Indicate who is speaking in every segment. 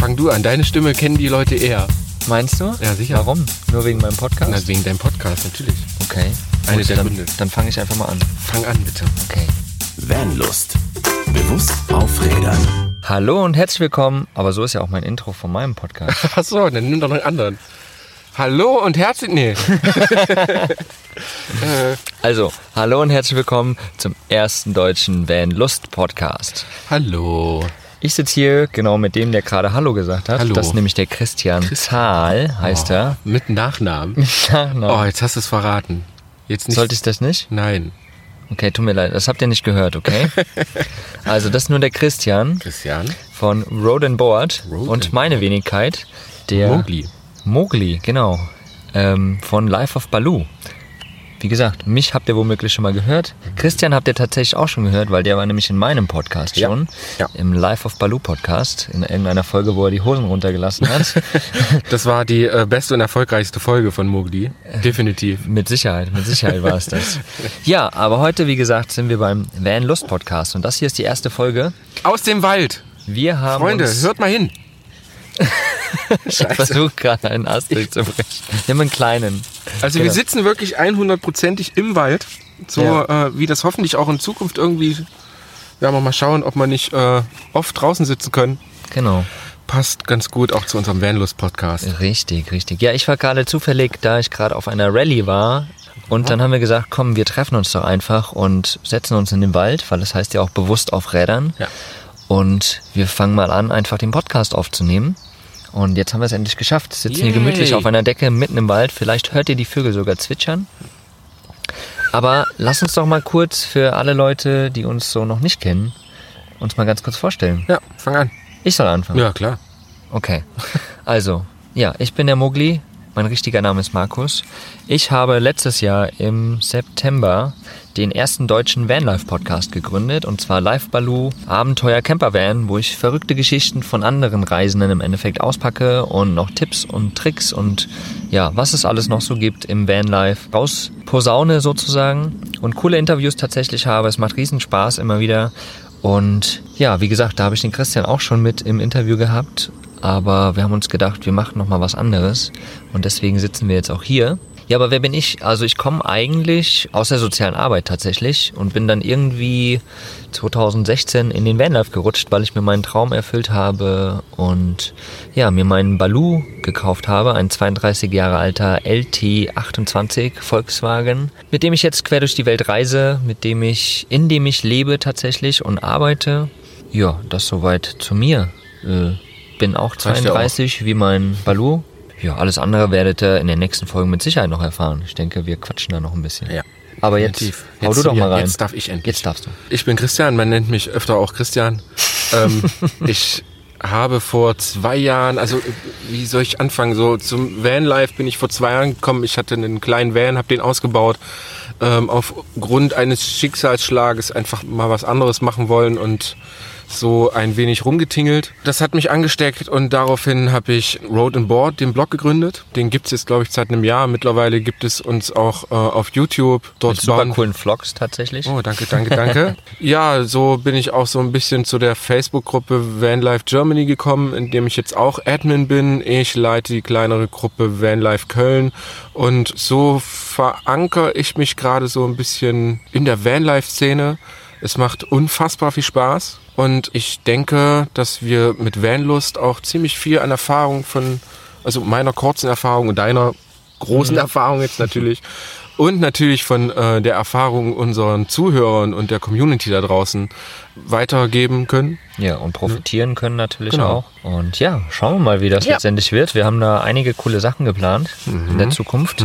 Speaker 1: fang du an. Deine Stimme kennen die Leute eher.
Speaker 2: Meinst du?
Speaker 1: Ja, sicher.
Speaker 2: Warum? Nur wegen meinem Podcast?
Speaker 1: Na, wegen deinem Podcast, natürlich.
Speaker 2: okay.
Speaker 1: Eine
Speaker 2: Gut,
Speaker 1: der
Speaker 2: dann,
Speaker 1: Gründe.
Speaker 2: dann fange ich einfach mal an.
Speaker 1: Fang an, bitte.
Speaker 2: Okay.
Speaker 3: Vanlust. Bewusst aufrädern.
Speaker 2: Hallo und herzlich willkommen. Aber so ist ja auch mein Intro von meinem Podcast.
Speaker 1: Ach so, dann nimm doch noch einen anderen. Hallo und herzlich... Nee.
Speaker 2: Also, hallo und herzlich willkommen zum ersten deutschen Van Lust Podcast.
Speaker 1: Hallo.
Speaker 2: Ich sitze hier genau mit dem, der gerade Hallo gesagt hat.
Speaker 1: Hallo.
Speaker 2: Das ist nämlich der Christian Zahl, heißt er.
Speaker 1: Mit Nachnamen.
Speaker 2: Nachname.
Speaker 1: Oh, jetzt hast du es verraten. Jetzt nicht...
Speaker 2: Sollte ich das nicht?
Speaker 1: Nein.
Speaker 2: Okay, tut mir leid, das habt ihr nicht gehört, okay? also, das ist nur der Christian
Speaker 1: Christian.
Speaker 2: von Road and Board
Speaker 1: Road
Speaker 2: und
Speaker 1: and
Speaker 2: meine Wenigkeit, der
Speaker 1: Mowgli.
Speaker 2: Mowgli, genau, ähm, von Life of Baloo. Wie gesagt, mich habt ihr womöglich schon mal gehört. Christian habt ihr tatsächlich auch schon gehört, weil der war nämlich in meinem Podcast
Speaker 1: Ja,
Speaker 2: schon.
Speaker 1: ja.
Speaker 2: Im Life of Baloo Podcast. In irgendeiner Folge, wo er die Hosen runtergelassen hat.
Speaker 1: Das war die äh, beste und erfolgreichste Folge von Mowgli. Definitiv.
Speaker 2: mit Sicherheit, mit Sicherheit war es das. Ja, aber heute, wie gesagt, sind wir beim Van Lust Podcast. Und das hier ist die erste Folge.
Speaker 1: Aus dem Wald.
Speaker 2: Wir haben
Speaker 1: Freunde, hört mal hin.
Speaker 2: Ich versuche gerade einen Ast durchzubrechen. Wir haben einen kleinen.
Speaker 1: Also wir
Speaker 2: Genau.
Speaker 1: sitzen wirklich 100%ig im Wald. So
Speaker 2: Ja.
Speaker 1: äh, wie das hoffentlich auch in Zukunft irgendwie... Werden wir mal schauen, ob wir nicht äh, oft draußen sitzen können.
Speaker 2: Genau.
Speaker 1: Passt ganz gut auch zu unserem Vanlust-Podcast.
Speaker 2: Richtig, richtig. Ja, ich war gerade zufällig, da ich gerade auf einer Rallye war. Und dann haben wir gesagt, komm, wir treffen uns doch einfach und setzen uns in den Wald, weil das heißt ja auch bewusst auf Rädern.
Speaker 1: Ja.
Speaker 2: Und wir fangen mal an, einfach den Podcast aufzunehmen. Und jetzt haben wir es endlich geschafft. Sitzen hier
Speaker 1: Yay.
Speaker 2: gemütlich auf einer Decke mitten im Wald. Vielleicht hört ihr die Vögel sogar zwitschern. Aber lass uns doch mal kurz für alle Leute, die uns so noch nicht kennen, uns mal ganz kurz vorstellen.
Speaker 1: Ja, fang an.
Speaker 2: Ich soll anfangen.
Speaker 1: Ja, klar.
Speaker 2: Okay. Also, ja, ich bin der Mogli. Mein richtiger Name ist Markus. Ich habe letztes Jahr im September den ersten deutschen Vanlife-Podcast gegründet und zwar Live Baloo Abenteuer Camper Van, wo ich verrückte Geschichten von anderen Reisenden im Endeffekt auspacke und noch Tipps und Tricks und ja, was es alles noch so gibt im Vanlife raus posaune sozusagen und coole Interviews tatsächlich habe. Es macht riesen Spaß immer wieder und ja, wie gesagt, da habe ich den Christian auch schon mit im Interview gehabt. Aber wir haben uns gedacht, wir machen nochmal was anderes. Und deswegen sitzen wir jetzt auch hier. Ja, aber wer bin ich? Also ich komme eigentlich aus der sozialen Arbeit tatsächlich und bin dann irgendwie 2016 in den Vanlife gerutscht, weil ich mir meinen Traum erfüllt habe und ja, mir meinen Baloo gekauft habe, ein 32 Jahre alter LT28 Volkswagen, mit dem ich jetzt quer durch die Welt reise, mit dem ich, in dem ich lebe tatsächlich und arbeite. Ja, das soweit zu mir. Äh, bin auch
Speaker 1: Reicht ja auch.
Speaker 2: 32 wie mein Baloo. Ja, alles andere werdet ihr in den nächsten Folgen mit Sicherheit noch erfahren. Ich denke, wir quatschen da noch ein bisschen.
Speaker 1: Ja.
Speaker 2: Aber jetzt,
Speaker 1: Definitiv.
Speaker 2: hau
Speaker 1: Jetzt
Speaker 2: du doch mal rein.
Speaker 1: Jetzt darf ich endlich.
Speaker 2: Jetzt darfst du.
Speaker 1: Ich bin Christian, man nennt mich öfter auch Christian. ähm, ich habe vor zwei Jahren, also wie soll ich anfangen? So zum Vanlife bin ich vor zwei Jahren gekommen. Ich hatte einen kleinen Van, habe den ausgebaut. Ähm, aufgrund eines Schicksalsschlages einfach mal was anderes machen wollen und so ein wenig rumgetingelt. Das hat mich angesteckt und daraufhin habe ich Road and Board, den Blog gegründet. Den gibt's jetzt, glaube ich, seit einem Jahr. Mittlerweile gibt es uns auch äh, auf YouTube. Dort
Speaker 2: Mit super coolen Vlogs tatsächlich.
Speaker 1: Oh, danke, danke, danke. ja, so bin ich auch so ein bisschen zu der Facebook-Gruppe Vanlife Germany gekommen, in dem ich jetzt auch Admin bin. Ich leite die kleinere Gruppe Vanlife Köln und so verankere ich mich gerade so ein bisschen in der Vanlife-Szene. Es macht unfassbar viel Spaß und ich denke, dass wir mit Vanlust auch ziemlich viel an Erfahrung von, also meiner kurzen Erfahrung und deiner großen Erfahrung jetzt natürlich und natürlich von äh, der Erfahrung unseren Zuhörern und der Community da draußen weitergeben können.
Speaker 2: Ja, und profitieren können natürlich
Speaker 1: Genau.
Speaker 2: auch. Und ja, schauen wir mal, wie das
Speaker 1: Ja.
Speaker 2: letztendlich wird. Wir haben da einige coole Sachen geplant in
Speaker 1: Mhm.
Speaker 2: der Zukunft.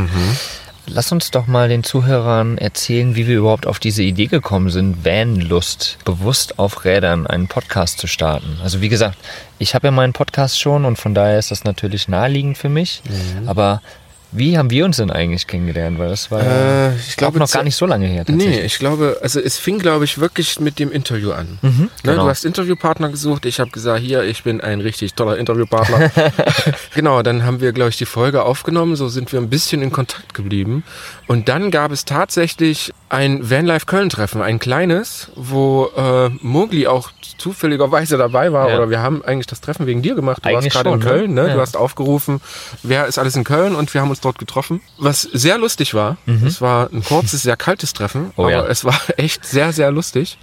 Speaker 2: Lass uns doch mal den Zuhörern erzählen, wie wir überhaupt auf diese Idee gekommen sind, Vanlust, bewusst auf Rädern einen Podcast zu starten. Also wie gesagt, ich habe ja meinen Podcast schon und von daher ist das natürlich naheliegend für mich.
Speaker 1: Mhm.
Speaker 2: Aber Wie haben wir uns denn eigentlich kennengelernt? Weil das war
Speaker 1: Äh, ich glaube,
Speaker 2: noch gar nicht so lange her.
Speaker 1: Nee, ich glaube, also es fing, glaube ich, wirklich mit dem Interview an. ne,
Speaker 2: genau.
Speaker 1: Du hast Interviewpartner gesucht, ich habe gesagt, hier, ich bin ein richtig toller Interviewpartner. genau, dann haben wir, glaube ich, die Folge aufgenommen, so sind wir ein bisschen in Kontakt geblieben. Und dann gab es tatsächlich ein Vanlife Köln-Treffen, ein kleines, wo äh, Mogli auch zufälligerweise dabei war.
Speaker 2: Ja.
Speaker 1: Oder wir haben eigentlich das Treffen wegen dir gemacht. Du
Speaker 2: Eigentlich
Speaker 1: warst gerade in
Speaker 2: ne?
Speaker 1: Köln, ne?
Speaker 2: Ja.
Speaker 1: Du hast aufgerufen, wer ist alles in Köln und wir haben uns dort getroffen. Was sehr lustig war. Es war ein kurzes, sehr kaltes Treffen,
Speaker 2: Mhm. Oh
Speaker 1: aber
Speaker 2: ja.
Speaker 1: es war echt sehr, sehr lustig.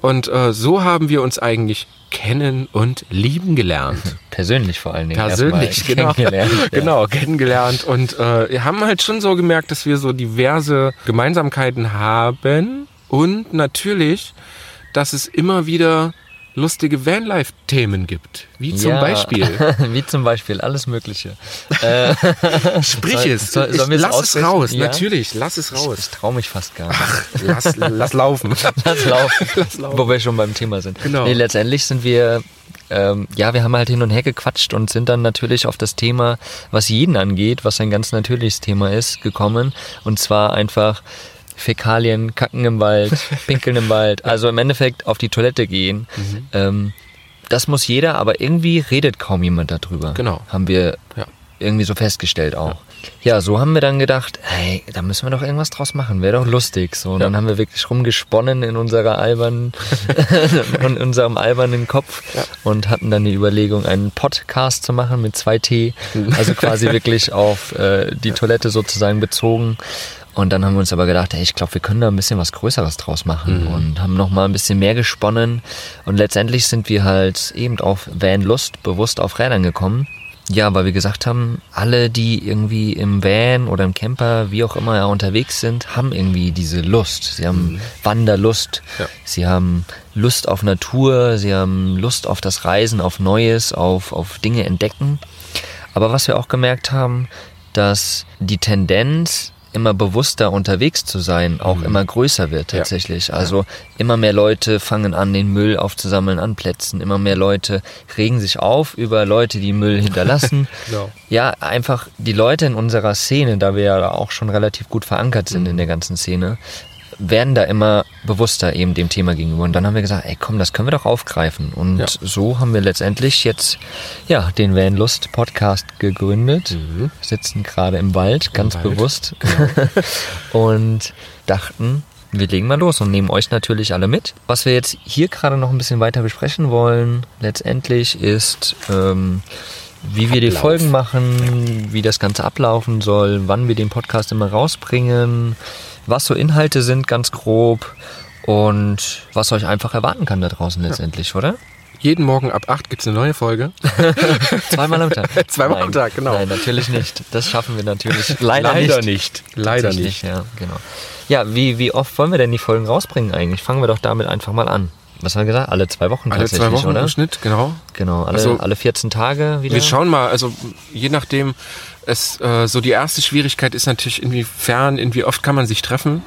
Speaker 1: Und äh, so haben wir uns eigentlich kennen und lieben gelernt.
Speaker 2: Persönlich vor allen Dingen.
Speaker 1: Persönlich, genau.
Speaker 2: kennengelernt. Ja.
Speaker 1: Genau, kennengelernt. Und äh, wir haben halt schon so gemerkt, dass wir so diverse Gemeinsamkeiten haben. Und natürlich, dass es immer wieder lustige Vanlife-Themen gibt. Wie zum
Speaker 2: Ja.
Speaker 1: Beispiel.
Speaker 2: Wie zum Beispiel, alles Mögliche. Äh,
Speaker 1: Sprich
Speaker 2: Soll-
Speaker 1: es.
Speaker 2: soll-
Speaker 1: Ich-
Speaker 2: wir es
Speaker 1: lass es raus.
Speaker 2: Ja?
Speaker 1: Natürlich, lass es
Speaker 2: ich
Speaker 1: raus.
Speaker 2: traue mich fast gar nicht.
Speaker 1: Lass, lass laufen.
Speaker 2: Lass laufen,
Speaker 1: Lass laufen.
Speaker 2: wo wir schon beim Thema sind.
Speaker 1: Genau.
Speaker 2: Nee, letztendlich sind wir, ähm, ja, wir haben halt hin und her gequatscht und sind dann natürlich auf das Thema, was jeden angeht, was ein ganz natürliches Thema ist, gekommen. Und zwar einfach Fäkalien, Kacken im Wald, Pinkeln im Wald. Also im Endeffekt auf die Toilette gehen.
Speaker 1: Mhm.
Speaker 2: Ähm, das muss jeder, aber irgendwie redet kaum jemand darüber.
Speaker 1: Genau.
Speaker 2: Haben wir
Speaker 1: Ja.
Speaker 2: irgendwie so festgestellt auch. Ja, so haben wir dann gedacht, hey, da müssen wir doch irgendwas draus machen, wäre doch lustig. So, und dann haben wir wirklich rumgesponnen in unserer albernen, in unserem albernen Kopf und hatten dann die Überlegung, einen Podcast zu machen mit zwei T, also quasi wirklich auf äh, die Toilette sozusagen bezogen. Und dann haben wir uns aber gedacht, hey, ich glaube, wir können da ein bisschen was Größeres draus machen und haben noch mal ein bisschen mehr gesponnen. Und letztendlich sind wir halt eben auf Van Lust bewusst auf Rädern gekommen. Ja, weil wir gesagt haben, alle, die irgendwie im Van oder im Camper, wie auch immer ja, unterwegs sind, haben irgendwie diese Lust. Sie haben Wanderlust,
Speaker 1: Ja.
Speaker 2: sie haben Lust auf Natur, sie haben Lust auf das Reisen, auf Neues, auf, auf Dinge entdecken. Aber was wir auch gemerkt haben, dass die Tendenz, immer bewusster unterwegs zu sein, auch immer größer wird
Speaker 1: Ja.
Speaker 2: tatsächlich. Also immer mehr Leute fangen an, den Müll aufzusammeln an Plätzen. Immer mehr Leute regen sich auf über Leute, die Müll hinterlassen.
Speaker 1: Genau.
Speaker 2: Ja, einfach die Leute in unserer Szene, da wir ja auch schon relativ gut verankert sind in der ganzen Szene, werden da immer bewusster eben dem Thema gegenüber. Und dann haben wir gesagt, ey komm, das können wir doch aufgreifen. Und
Speaker 1: Ja.
Speaker 2: so haben wir letztendlich jetzt ja den Van Lust Podcast gegründet, sitzen gerade im Wald, ganz
Speaker 1: Wald,
Speaker 2: bewusst und dachten, wir legen mal los und nehmen euch natürlich alle mit. Was wir jetzt hier gerade noch ein bisschen weiter besprechen wollen, letztendlich ist, ähm, wie wir die
Speaker 1: Ablauf.
Speaker 2: Folgen machen, wie das Ganze ablaufen soll, wann wir den Podcast immer rausbringen, was so Inhalte sind, ganz grob und was euch einfach erwarten kann da draußen letztendlich, oder?
Speaker 1: Jeden Morgen ab 8 gibt's eine neue Folge.
Speaker 2: Zweimal am Tag.
Speaker 1: Zweimal am. Tag, genau.
Speaker 2: Nein, natürlich nicht. Das schaffen wir natürlich leider,
Speaker 1: Leider
Speaker 2: nicht.
Speaker 1: nicht. Leider nicht.
Speaker 2: Ja, genau. Ja, wie, wie oft wollen wir denn die Folgen rausbringen eigentlich? Fangen wir doch damit einfach mal an. Was haben wir gesagt? Alle zwei Wochen
Speaker 1: Alle zwei Wochen
Speaker 2: oder?
Speaker 1: im Schnitt, genau.
Speaker 2: Genau, alle,
Speaker 1: Also-
Speaker 2: alle 14 Tage wieder.
Speaker 1: Wir schauen mal, also je nachdem, es äh, so die erste Schwierigkeit ist natürlich, inwiefern, in wie oft kann man sich treffen.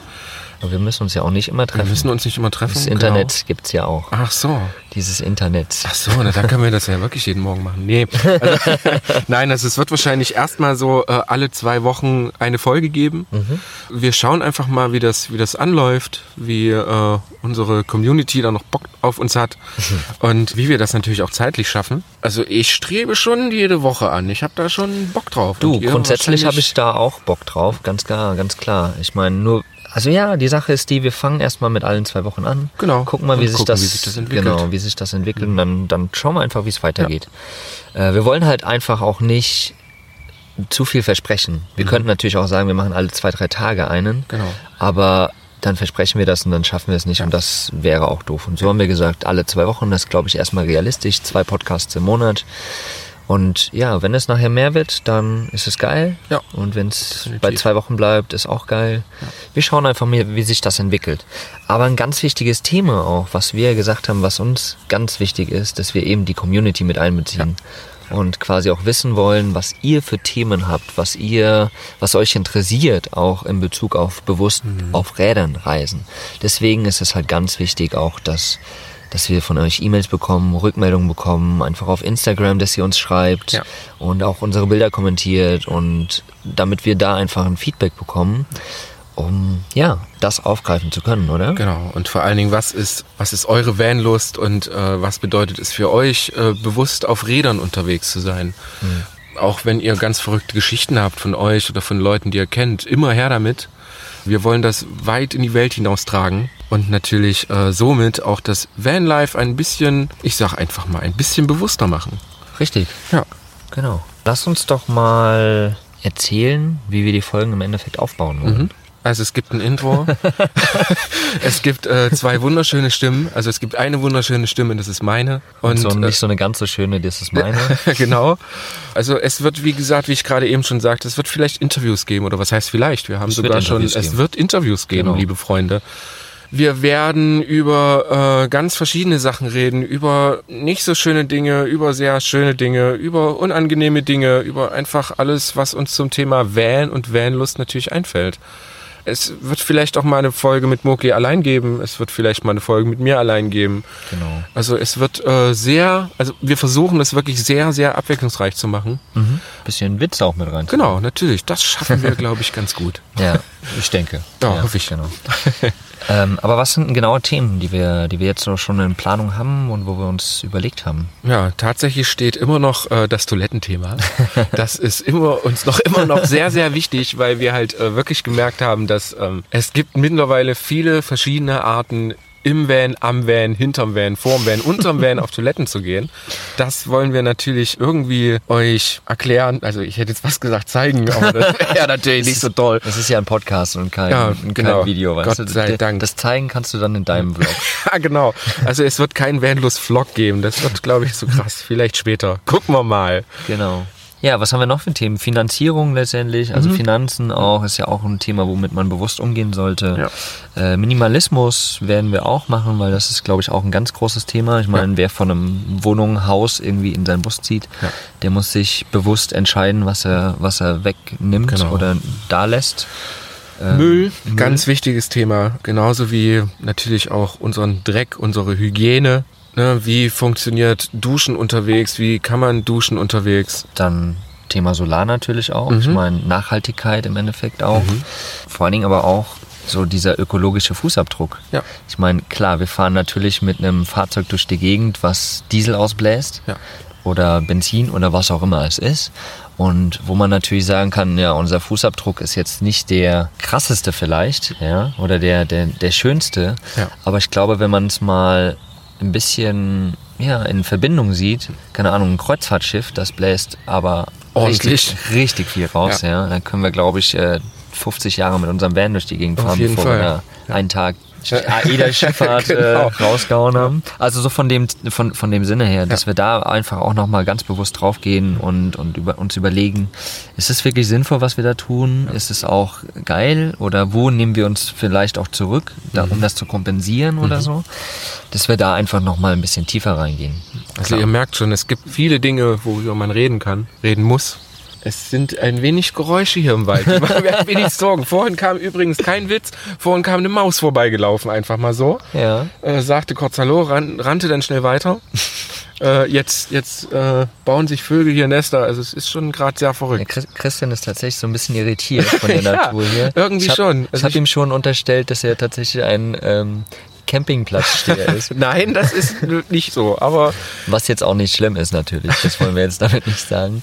Speaker 2: Aber wir müssen uns ja auch nicht immer
Speaker 1: Wir
Speaker 2: treffen.
Speaker 1: müssen uns nicht immer treffen.
Speaker 2: das
Speaker 1: genau.
Speaker 2: Internet gibt's ja auch.
Speaker 1: Ach so.
Speaker 2: Dieses Internet.
Speaker 1: Ach so, na, dann können wir das ja wirklich jeden Morgen machen. Nee. Also, nein, also es wird wahrscheinlich erstmal so äh, alle zwei Wochen eine Folge geben. Wir schauen einfach mal, wie das, wie das anläuft, wie äh, unsere Community da noch Bock auf uns hat und wie wir das natürlich auch zeitlich schaffen. Also ich strebe schon jede Woche an. Ich habe da schon Bock drauf.
Speaker 2: Du, grundsätzlich habe ich da auch Bock drauf, ganz klar, ganz klar. Ich meine, nur, also ja, die Sache ist die, wir fangen erstmal mit allen zwei Wochen an.
Speaker 1: Genau.
Speaker 2: Gucken mal, wie, sich,
Speaker 1: gucken,
Speaker 2: das,
Speaker 1: wie sich das entwickelt.
Speaker 2: Genau, wie sich das entwickelt. Und dann, dann schauen wir einfach, wie es weitergeht. Äh, wir wollen halt einfach auch nicht zu viel versprechen. Wir könnten natürlich auch sagen, wir machen alle zwei, drei Tage einen.
Speaker 1: Mhm. Genau.
Speaker 2: Aber dann versprechen wir das und dann schaffen wir es nicht und das wäre auch doof. Und so haben wir gesagt, alle zwei Wochen, das ist, glaube ich erstmal realistisch, zwei Podcasts im Monat. Und ja, wenn es nachher mehr wird, dann ist es geil.
Speaker 1: Ja,
Speaker 2: Und wenn es bei zwei Wochen bleibt, ist auch geil. Wir schauen einfach mal, wie sich das entwickelt. Aber ein ganz wichtiges Thema auch, was wir gesagt haben, was uns ganz wichtig ist, dass wir eben die Community mit einbeziehen. Und quasi auch wissen wollen, was ihr für Themen habt, was ihr, was euch interessiert, auch in Bezug auf bewusst
Speaker 1: Mhm.
Speaker 2: auf Rädern reisen. Deswegen ist es halt ganz wichtig auch, dass dass wir von euch E-Mails bekommen, Rückmeldungen bekommen, einfach auf Instagram, dass ihr uns schreibt
Speaker 1: Ja.
Speaker 2: und auch unsere Bilder kommentiert und damit wir da einfach ein Feedback bekommen, um ja, das aufgreifen zu können, oder?
Speaker 1: Genau. Und vor allen Dingen, was ist, was ist eure Vanlust und äh, was bedeutet es für euch, äh, bewusst auf Rädern unterwegs zu sein? Auch wenn ihr ganz verrückte Geschichten habt von euch oder von Leuten, die ihr kennt, immer her damit. Wir wollen das weit in die Welt hinaustragen und natürlich äh, somit auch das Vanlife ein bisschen, ich sag einfach mal, ein bisschen bewusster machen.
Speaker 2: Richtig.
Speaker 1: Ja.
Speaker 2: Genau. Lass uns doch mal erzählen, wie wir die Folgen im Endeffekt aufbauen wollen.
Speaker 1: Also es gibt ein Intro. es gibt äh, zwei wunderschöne Stimmen. Also es gibt eine wunderschöne Stimme, das ist meine. Und
Speaker 2: so
Speaker 1: äh,
Speaker 2: nicht so eine ganz so schöne, das ist meine.
Speaker 1: genau. Also es wird, wie gesagt, wie ich gerade eben schon sagte, es wird vielleicht Interviews geben oder was heißt vielleicht? Wir haben
Speaker 2: Es
Speaker 1: sogar schon,
Speaker 2: Interviews
Speaker 1: es
Speaker 2: geben.
Speaker 1: wird Interviews geben,
Speaker 2: Genau.
Speaker 1: liebe Freunde. Wir werden über äh, ganz verschiedene Sachen reden, über nicht so schöne Dinge, über sehr schöne Dinge, über unangenehme Dinge, über einfach alles, was uns zum Thema Van und Vanlust natürlich einfällt. Es wird vielleicht auch mal eine Folge mit Moki allein geben, es wird vielleicht mal eine Folge mit mir allein geben.
Speaker 2: Genau.
Speaker 1: Also es wird äh, sehr, also wir versuchen es wirklich sehr, sehr abwechslungsreich zu machen.
Speaker 2: Bisschen Witz auch mit rein.
Speaker 1: Genau, natürlich. Das schaffen wir, glaube ich, ganz gut.
Speaker 2: Ja, ich denke.
Speaker 1: Ja, hoffe ich.
Speaker 2: Genau. ähm, aber was sind denn genaue Themen, die wir, die wir jetzt so schon in Planung haben und wo wir uns überlegt haben?
Speaker 1: Ja, tatsächlich steht immer noch äh, das Toilettenthema. Das ist immer uns noch immer noch sehr, sehr wichtig, weil wir halt äh, wirklich gemerkt haben, dass ähm, es gibt mittlerweile viele verschiedene Arten im Van, am Van, hinterm Van, vorm Van, unterm Van auf Toiletten zu gehen. Das wollen wir natürlich irgendwie euch erklären. Also ich hätte jetzt was gesagt, zeigen, aber das wäre natürlich nicht so toll.
Speaker 2: Das ist ja ein Podcast und kein,
Speaker 1: Ja,
Speaker 2: kein
Speaker 1: genau.
Speaker 2: Video, weißt
Speaker 1: Gott
Speaker 2: du?
Speaker 1: sei Dank.
Speaker 2: Das zeigen kannst du dann in deinem Vlog.
Speaker 1: Ja, genau. Also es wird kein Vanlust-Vlog geben. Das wird, glaube ich, so krass. Vielleicht später. Gucken wir mal.
Speaker 2: Genau. Ja, was haben wir noch für Themen? Finanzierung letztendlich,
Speaker 1: Mhm.
Speaker 2: also Finanzen auch, ist ja auch ein Thema, womit man bewusst umgehen sollte. Äh, Minimalismus werden wir auch machen, weil das ist, glaube ich, auch ein ganz großes Thema. Ich meine, wer von einem Wohnung, Haus irgendwie in seinen Bus zieht,
Speaker 1: Ja.
Speaker 2: der muss sich bewusst entscheiden, was er, was er wegnimmt
Speaker 1: Genau.
Speaker 2: oder da lässt. Ähm,
Speaker 1: Müll, ganz wichtiges Thema. Genauso wie natürlich auch unseren Dreck, unsere Hygiene. Ne? Wie funktioniert Duschen unterwegs? Wie kann man duschen unterwegs?
Speaker 2: Dann Thema Solar natürlich auch.
Speaker 1: Mhm.
Speaker 2: Ich meine, Nachhaltigkeit im Endeffekt auch. Vor allen Dingen aber auch so dieser ökologische Fußabdruck.
Speaker 1: Ja.
Speaker 2: Ich meine, klar, wir fahren natürlich mit einem Fahrzeug durch die Gegend, was Diesel ausbläst
Speaker 1: Ja.
Speaker 2: oder Benzin oder was auch immer es ist. Und wo man natürlich sagen kann, ja, unser Fußabdruck ist jetzt nicht der krasseste vielleicht, ja, oder der, der, der schönste.
Speaker 1: Ja.
Speaker 2: Aber ich glaube, wenn man es mal ein bisschen ja, in Verbindung sieht, keine Ahnung, ein Kreuzfahrtschiff, das bläst aber
Speaker 1: Ordentlich.
Speaker 2: richtig, richtig viel raus,
Speaker 1: Ja.
Speaker 2: ja. Dann können wir, glaube ich, äh, 50 Jahre mit unserem Van durch die Gegend
Speaker 1: Auf
Speaker 2: fahren,
Speaker 1: jeden
Speaker 2: bevor
Speaker 1: Fall.
Speaker 2: wir da einen Tag AIDA-Schifffahrt
Speaker 1: Genau.
Speaker 2: äh, rausgehauen haben. Also so von dem, von, von dem Sinne her, dass wir da einfach auch nochmal ganz bewusst draufgehen und, und über, uns überlegen, ist es wirklich sinnvoll, was wir da tun? Ist es auch geil? Oder wo nehmen wir uns vielleicht auch zurück, da,
Speaker 1: Mhm.
Speaker 2: um das zu kompensieren oder so? Dass wir da einfach nochmal ein bisschen tiefer reingehen.
Speaker 1: Also ihr merkt schon, es gibt viele Dinge, worüber man reden kann, reden muss. Es sind ein wenig Geräusche hier im Wald. Die machen mir ein wenig Sorgen. Vorhin kam übrigens kein Witz. Vorhin kam eine Maus vorbeigelaufen, einfach mal so.
Speaker 2: Ja.
Speaker 1: Äh, sagte kurz Hallo, ran, rannte dann schnell weiter. äh, jetzt jetzt äh, bauen sich Vögel hier Nester. Also es ist schon gerade sehr
Speaker 2: Ja,
Speaker 1: verrückt.
Speaker 2: Chris- Christian ist tatsächlich so ein bisschen irritiert von der
Speaker 1: Ja,
Speaker 2: Natur hier.
Speaker 1: irgendwie
Speaker 2: ich hab,
Speaker 1: schon.
Speaker 2: Ich
Speaker 1: Also
Speaker 2: habe
Speaker 1: ich-
Speaker 2: ihm schon unterstellt, dass er tatsächlich ein ähm, Campingplatzsteher ist.
Speaker 1: Nein, das ist nicht so. Aber
Speaker 2: Was jetzt auch nicht schlimm ist natürlich, das wollen wir jetzt damit nicht sagen.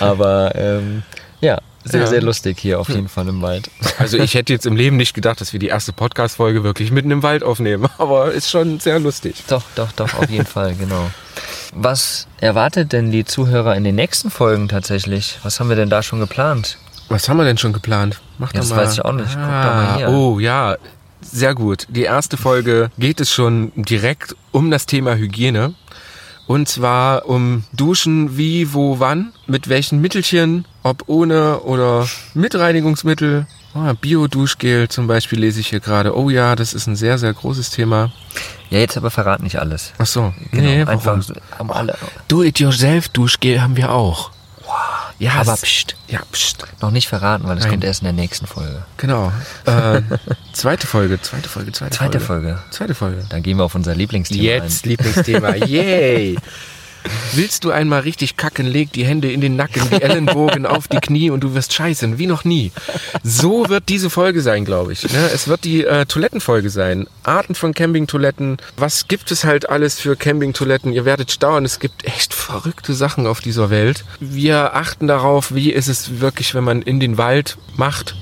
Speaker 2: Aber ähm, ja, sehr,
Speaker 1: Ja.
Speaker 2: sehr lustig hier auf jeden Fall im Wald.
Speaker 1: also ich hätte jetzt im Leben nicht gedacht, dass wir die erste Podcast-Folge wirklich mitten im Wald aufnehmen. Aber ist schon sehr lustig.
Speaker 2: Doch, doch, doch, auf jeden Fall, genau. Was erwartet denn die Zuhörer in den nächsten Folgen tatsächlich? Was haben wir denn da schon geplant?
Speaker 1: Was haben wir denn schon geplant? Mach
Speaker 2: Ja,
Speaker 1: doch
Speaker 2: das
Speaker 1: mal.
Speaker 2: weiß ich auch nicht.
Speaker 1: Ah. Oh ja, sehr gut. Die erste Folge geht es schon direkt um das Thema Hygiene. Und zwar um Duschen, wie, wo, wann, mit welchen Mittelchen, ob ohne oder mit Reinigungsmittel. Ah, Bio-Duschgel zum Beispiel lese ich hier gerade. Oh ja, das ist ein sehr, sehr großes Thema.
Speaker 2: Ja, jetzt aber verrat nicht alles.
Speaker 1: Ach so,
Speaker 2: Genau,
Speaker 1: nee,
Speaker 2: einfach
Speaker 1: warum?
Speaker 2: so, alle.
Speaker 1: Do-it-yourself-Duschgel haben wir auch. Ja,
Speaker 2: Aber pst,
Speaker 1: Ja, pst.
Speaker 2: noch nicht verraten, weil das
Speaker 1: Nein.
Speaker 2: kommt erst in der nächsten Folge.
Speaker 1: Genau. Äh, zweite Folge, zweite Folge, zweite,
Speaker 2: Zweite
Speaker 1: Folge.
Speaker 2: Folge.
Speaker 1: Zweite Folge.
Speaker 2: Dann gehen wir auf unser Lieblingsthema
Speaker 1: Jetzt Lieblingsthema. Yay! Willst du einmal richtig kacken, leg die Hände in den Nacken, die Ellenbogen auf die Knie und du wirst scheißen, wie noch nie. So wird diese Folge sein, glaube ich. Ne? Es wird die äh, Toilettenfolge sein. Arten von Campingtoiletten. Was gibt es halt alles für Campingtoiletten? Ihr werdet staunen, es gibt echt verrückte Sachen auf dieser Welt. Wir achten darauf, wie ist es wirklich, wenn man in den Wald macht.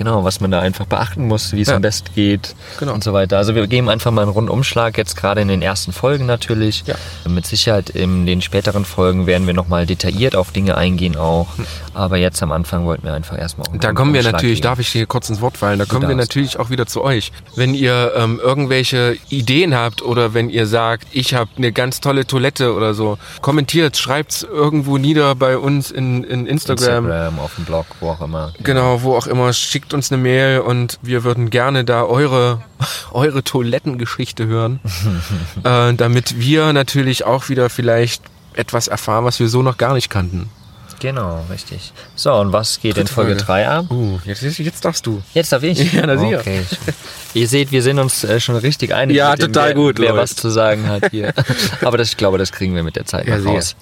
Speaker 2: Genau, was man da einfach beachten muss, wie es
Speaker 1: Ja.
Speaker 2: am besten geht
Speaker 1: Genau.
Speaker 2: und so weiter. Also wir geben einfach mal einen Rundumschlag, jetzt gerade in den ersten Folgen natürlich.
Speaker 1: Ja.
Speaker 2: Mit Sicherheit in den späteren Folgen werden wir nochmal detailliert auf Dinge eingehen auch. Aber jetzt am Anfang wollten wir einfach erstmal
Speaker 1: Da kommen wir natürlich,
Speaker 2: geben.
Speaker 1: darf ich hier kurz ins Wort fallen, da kommen wir natürlich auch wieder zu euch. Wenn ihr ähm, irgendwelche Ideen habt oder wenn ihr sagt, ich habe eine ganz tolle Toilette oder so, kommentiert, schreibt's irgendwo nieder bei uns in, in Instagram.
Speaker 2: Instagram, auf dem Blog, wo auch immer.
Speaker 1: Genau, wo auch immer, schickt uns eine Mail und wir würden gerne da eure, eure Toilettengeschichte hören, äh, damit wir natürlich auch wieder vielleicht etwas erfahren, was wir so noch gar nicht kannten.
Speaker 2: Genau, richtig. So, und was geht in
Speaker 1: Dritte
Speaker 2: Folge
Speaker 1: Folge.
Speaker 2: 3 ab?
Speaker 1: Uh, jetzt, jetzt darfst du.
Speaker 2: Jetzt darf ich?
Speaker 1: Ja, sicher.
Speaker 2: Okay. Ihr seht, wir sind uns äh, schon richtig einig.
Speaker 1: Ja,
Speaker 2: mit dem,
Speaker 1: total
Speaker 2: wer,
Speaker 1: gut,
Speaker 2: Wer
Speaker 1: läuft.
Speaker 2: was zu sagen hat hier. Aber das, ich glaube, das kriegen wir mit der Zeit
Speaker 1: Ja,
Speaker 2: raus.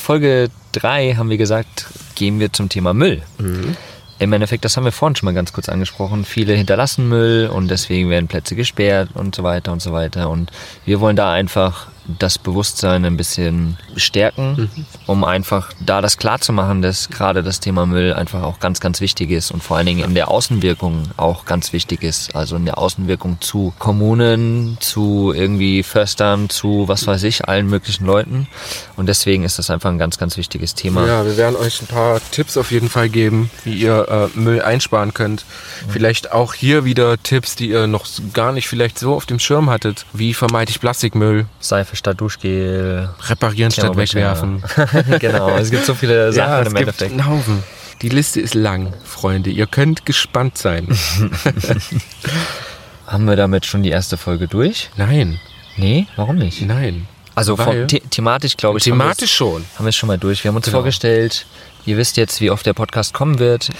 Speaker 2: Folge 3 haben wir gesagt, gehen wir zum Thema Müll.
Speaker 1: Mhm.
Speaker 2: Im Endeffekt, das haben wir vorhin schon mal ganz kurz angesprochen. Viele hinterlassen Müll und deswegen werden Plätze gesperrt und so weiter und so weiter. Und wir wollen da einfach das Bewusstsein ein bisschen stärken,
Speaker 1: Mhm.
Speaker 2: um einfach da das klar zu machen, dass gerade das Thema Müll einfach auch ganz, ganz wichtig ist und vor allen Dingen in der Außenwirkung auch ganz wichtig ist. Also in der Außenwirkung zu Kommunen, zu irgendwie Förstern, zu was weiß ich, allen möglichen Leuten. Und deswegen ist das einfach ein ganz, ganz wichtiges Thema.
Speaker 1: Ja, wir werden euch ein paar Tipps auf jeden Fall geben, wie ihr äh, Müll einsparen könnt. Vielleicht auch hier wieder Tipps, die ihr noch gar nicht vielleicht so auf dem Schirm hattet. Wie vermeide ich Plastikmüll?
Speaker 2: Seife statt Duschgel.
Speaker 1: Reparieren statt wegwerfen.
Speaker 2: genau, es gibt so viele Sachen
Speaker 1: Ja, es
Speaker 2: im
Speaker 1: gibt
Speaker 2: Endeffekt.
Speaker 1: einen Haufen. Die Liste ist lang, Freunde. Ihr könnt gespannt sein.
Speaker 2: Haben wir damit schon die erste Folge durch?
Speaker 1: Nein,
Speaker 2: Nee, warum nicht?
Speaker 1: nein.
Speaker 2: Also vom, the thematisch, glaube ich,
Speaker 1: Thematisch schon.
Speaker 2: haben wir es- haben wir es schon mal durch. Wir haben uns
Speaker 1: Genau.
Speaker 2: vorgestellt, ihr wisst jetzt, wie oft der Podcast kommen wird.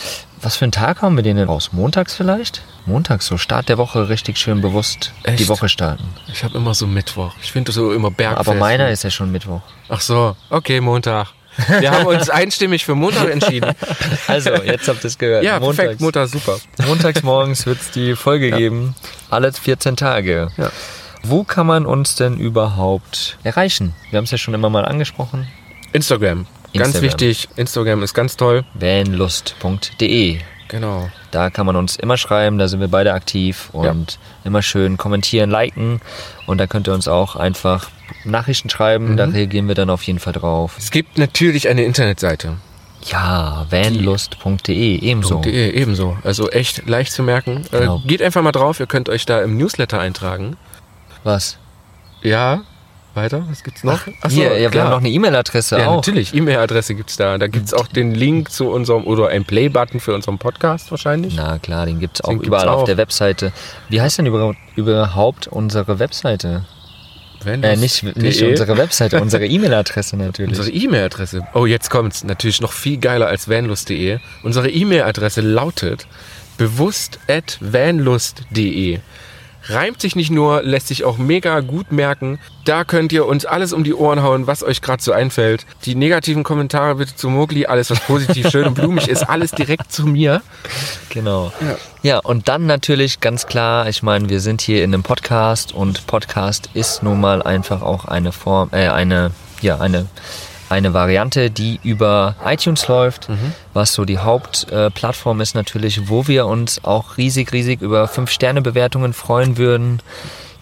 Speaker 2: Was für einen Tag haben wir den denn raus? Montags vielleicht? Montags, so Start der Woche, richtig schön bewusst die
Speaker 1: Echt?
Speaker 2: Woche starten.
Speaker 1: Ich habe immer so Mittwoch. Ich finde so immer Bergfest.
Speaker 2: Aber meiner ist ja schon Mittwoch.
Speaker 1: Ach so, okay, Montag. Wir haben uns einstimmig für Montag entschieden.
Speaker 2: Also, jetzt habt ihr es gehört.
Speaker 1: Ja,
Speaker 2: Montags,
Speaker 1: perfekt, Montag, super.
Speaker 2: Montags morgens wird es die Folge geben. Alle 14 Tage.
Speaker 1: Ja.
Speaker 2: Wo kann man uns denn überhaupt erreichen? Wir haben es ja schon immer mal angesprochen.
Speaker 1: Instagram. Ganz
Speaker 2: Instagram.
Speaker 1: wichtig, Instagram ist ganz toll.
Speaker 2: vanlust.de.
Speaker 1: Genau.
Speaker 2: Da kann man uns immer schreiben, da sind wir beide aktiv und immer schön kommentieren, liken. Und da könnt ihr uns auch einfach Nachrichten schreiben, da reagieren wir dann auf jeden Fall drauf.
Speaker 1: Es gibt natürlich eine Internetseite.
Speaker 2: Ja, vanlust.de, ebenso.
Speaker 1: .de ebenso. Also echt leicht zu merken.
Speaker 2: Genau.
Speaker 1: Äh, geht einfach mal drauf, ihr könnt euch da im Newsletter eintragen.
Speaker 2: Was?
Speaker 1: Ja, weiter, was gibt's noch? Ach so,
Speaker 2: Hier, ja, wir
Speaker 1: klar.
Speaker 2: haben noch eine E-Mail-Adresse
Speaker 1: Ja,
Speaker 2: auch.
Speaker 1: natürlich. E-Mail-Adresse gibt's da. Da gibt's auch den Link zu unserem oder ein Play-Button für unseren Podcast wahrscheinlich.
Speaker 2: Na klar, den gibt's auch
Speaker 1: Den gibt's
Speaker 2: überall auf
Speaker 1: auch.
Speaker 2: der Webseite. Wie heißt denn über, überhaupt unsere Webseite? Äh,
Speaker 1: es
Speaker 2: nicht,
Speaker 1: de-
Speaker 2: nicht unsere Webseite, unsere E-Mail-Adresse natürlich.
Speaker 1: Unsere E-Mail-Adresse. Oh, jetzt kommt's. Natürlich noch viel geiler als vanlust.de. Unsere E-Mail-Adresse lautet bewusst at vanlust.de. Reimt sich nicht nur, lässt sich auch mega gut merken. Da könnt ihr uns alles um die Ohren hauen, was euch gerade so einfällt. Die negativen Kommentare bitte zu Mogli, alles was positiv, schön und blumig ist, alles direkt zu mir.
Speaker 2: Genau.
Speaker 1: Ja.
Speaker 2: Ja, und dann natürlich ganz klar, ich meine, wir sind hier in einem Podcast und Podcast ist nun mal einfach auch eine Form, äh, eine, ja, eine, eine Variante, die über iTunes läuft, was so die Hauptplattform äh, ist natürlich, wo wir uns auch riesig, riesig über 5-Sterne-Bewertungen freuen würden,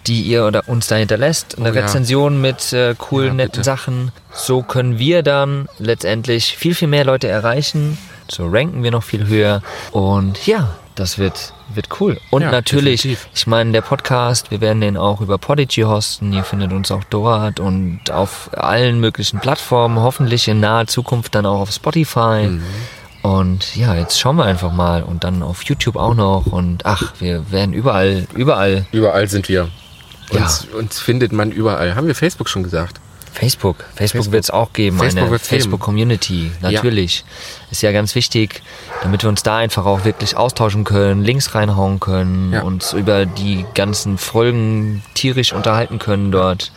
Speaker 2: die ihr oder uns da hinterlässt. Eine
Speaker 1: Oh ja.
Speaker 2: Rezension mit äh, coolen,
Speaker 1: Ja,
Speaker 2: netten
Speaker 1: bitte.
Speaker 2: Sachen. So können wir dann letztendlich viel, viel mehr Leute erreichen. So ranken wir noch viel höher. Und ja, das wird, wird cool. Und
Speaker 1: Ja,
Speaker 2: natürlich,
Speaker 1: definitiv.
Speaker 2: ich meine, der Podcast, wir werden den auch über Podigy hosten. Ihr findet uns auch dort und auf allen möglichen Plattformen. Hoffentlich in naher Zukunft dann auch auf Spotify.
Speaker 1: Mhm.
Speaker 2: Und ja, jetzt schauen wir einfach mal. Und dann auf YouTube auch noch. Und ach, wir werden überall, überall.
Speaker 1: Überall sind wir.
Speaker 2: Ja.
Speaker 1: Uns, uns findet man überall. Haben wir Facebook schon gesagt?
Speaker 2: Facebook. Facebook,
Speaker 1: Facebook.
Speaker 2: wird es auch geben,
Speaker 1: Facebook
Speaker 2: eine. Facebook-Community, natürlich. Ist ja ganz wichtig, damit wir uns da einfach auch wirklich austauschen können, Links reinhauen können,
Speaker 1: Ja.
Speaker 2: uns über die ganzen Folgen tierisch unterhalten können dort.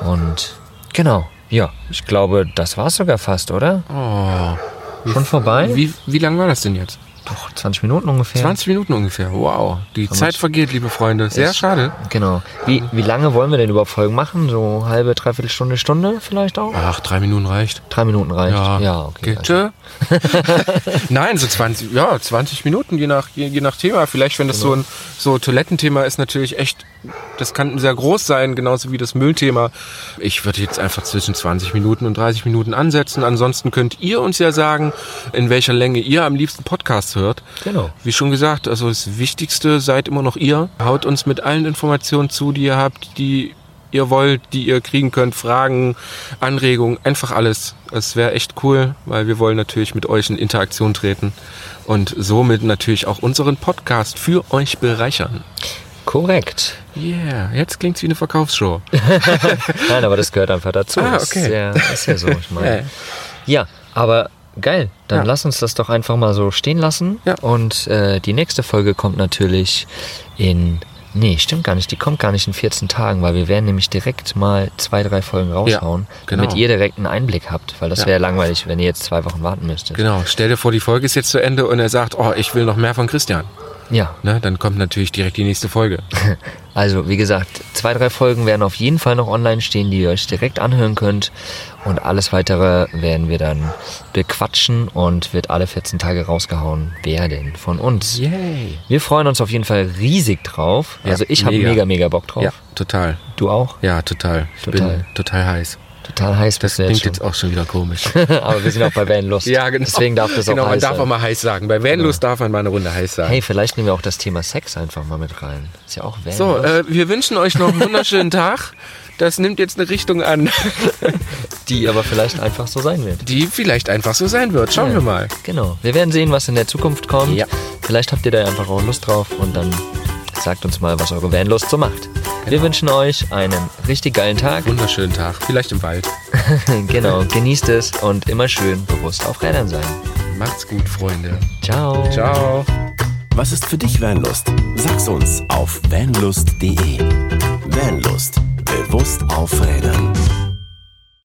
Speaker 2: Und genau, ja, ich glaube, das war's sogar fast, oder?
Speaker 1: Oh.
Speaker 2: Schon vorbei?
Speaker 1: Wie, wie lang war das denn jetzt?
Speaker 2: Doch, 20 Minuten ungefähr.
Speaker 1: 20 Minuten ungefähr. Wow. Die Zeit vergeht, liebe Freunde. Sehr
Speaker 2: Ist-
Speaker 1: schade.
Speaker 2: Genau. Wie, wie lange wollen wir denn überhaupt Folgen machen? So halbe, dreiviertel Stunde, Stunde vielleicht auch?
Speaker 1: Ach, drei Minuten reicht.
Speaker 2: Drei Minuten reicht.
Speaker 1: Ja,
Speaker 2: ja okay.
Speaker 1: Tschö. Nein, so 20, ja, 20 Minuten, je nach, je, je nach Thema. Vielleicht, wenn das so ein so Toilettenthema ist, natürlich echt, das kann sehr groß sein, genauso wie das Müllthema. Ich würde jetzt einfach zwischen 20 Minuten und 30 Minuten ansetzen. Ansonsten könnt ihr uns ja sagen, in welcher Länge ihr am liebsten Podcasts hört.
Speaker 2: Genau.
Speaker 1: Wie schon gesagt, also das Wichtigste seid immer noch ihr. Haut uns mit allen Informationen zu, die ihr habt, die ihr wollt, die ihr kriegen könnt, Fragen, Anregungen, einfach alles. Es wäre echt cool, weil wir wollen natürlich mit euch in Interaktion treten und somit natürlich auch unseren Podcast für euch bereichern.
Speaker 2: Korrekt.
Speaker 1: Yeah, jetzt klingt's wie eine Verkaufsshow.
Speaker 2: Nein, aber das gehört einfach dazu.
Speaker 1: Ah,
Speaker 2: Das
Speaker 1: okay.
Speaker 2: Ist ja, ist ja so, ich meine.
Speaker 1: Ja.
Speaker 2: Ja, aber geil. Dann
Speaker 1: Ja.
Speaker 2: lass uns das doch einfach mal so stehen lassen.
Speaker 1: Ja.
Speaker 2: Und äh, die nächste Folge kommt natürlich in. Nee, stimmt gar nicht. Die kommt gar nicht in 14 Tagen, weil wir werden nämlich direkt mal zwei, drei Folgen raushauen,
Speaker 1: genau.
Speaker 2: damit ihr direkt einen Einblick habt, weil das
Speaker 1: Ja.
Speaker 2: wäre langweilig, wenn ihr jetzt zwei Wochen warten müsstet.
Speaker 1: Genau, stell dir vor, die Folge ist jetzt zu Ende und er sagt, oh, ich will noch mehr von Christian.
Speaker 2: Ja,
Speaker 1: Ne, dann kommt natürlich direkt die nächste Folge.
Speaker 2: also wie gesagt, zwei, drei Folgen werden auf jeden Fall noch online stehen, die ihr euch direkt anhören könnt. Und alles weitere werden wir dann bequatschen und wird alle 14 Tage rausgehauen werden von uns.
Speaker 1: Yay.
Speaker 2: Wir freuen uns auf jeden Fall riesig drauf.
Speaker 1: Ja,
Speaker 2: also ich habe
Speaker 1: mega.
Speaker 2: mega, Bock drauf.
Speaker 1: Ja, total.
Speaker 2: Du auch?
Speaker 1: Ja, total. Ich
Speaker 2: Total.
Speaker 1: bin total heiß.
Speaker 2: Total heiß
Speaker 1: Das klingt
Speaker 2: jetzt
Speaker 1: jetzt auch schon wieder komisch.
Speaker 2: Aber wir sind auch bei Vanlust. Deswegen darf das
Speaker 1: genau,
Speaker 2: auch
Speaker 1: man
Speaker 2: heiß
Speaker 1: darf
Speaker 2: sein.
Speaker 1: auch mal heiß sagen. Bei Vanlust darf man mal eine Runde heiß sagen.
Speaker 2: Hey, vielleicht nehmen wir auch das Thema Sex einfach mal mit rein. Ist ja auch Vanlust.
Speaker 1: so, äh, wir wünschen euch noch einen wunderschönen Tag. Das nimmt jetzt eine Richtung an,
Speaker 2: die aber vielleicht einfach so sein wird.
Speaker 1: die vielleicht einfach so sein wird. Schauen
Speaker 2: Ja.
Speaker 1: wir mal.
Speaker 2: Genau. Wir werden sehen, was in der Zukunft kommt.
Speaker 1: Ja.
Speaker 2: Vielleicht habt ihr da einfach auch Lust drauf und dann sagt uns mal, was eure Vanlust so macht.
Speaker 1: Genau.
Speaker 2: Wir wünschen euch einen richtig geilen Tag.
Speaker 1: Wunderschönen Tag. Vielleicht im Wald.
Speaker 2: genau. Genießt es und immer schön bewusst auf Rädern sein.
Speaker 1: Macht's gut, Freunde.
Speaker 2: Ciao.
Speaker 1: Ciao.
Speaker 3: Was ist für dich Vanlust? Sag's uns auf vanlust.de. Vanlust. Bewusst aufrädern.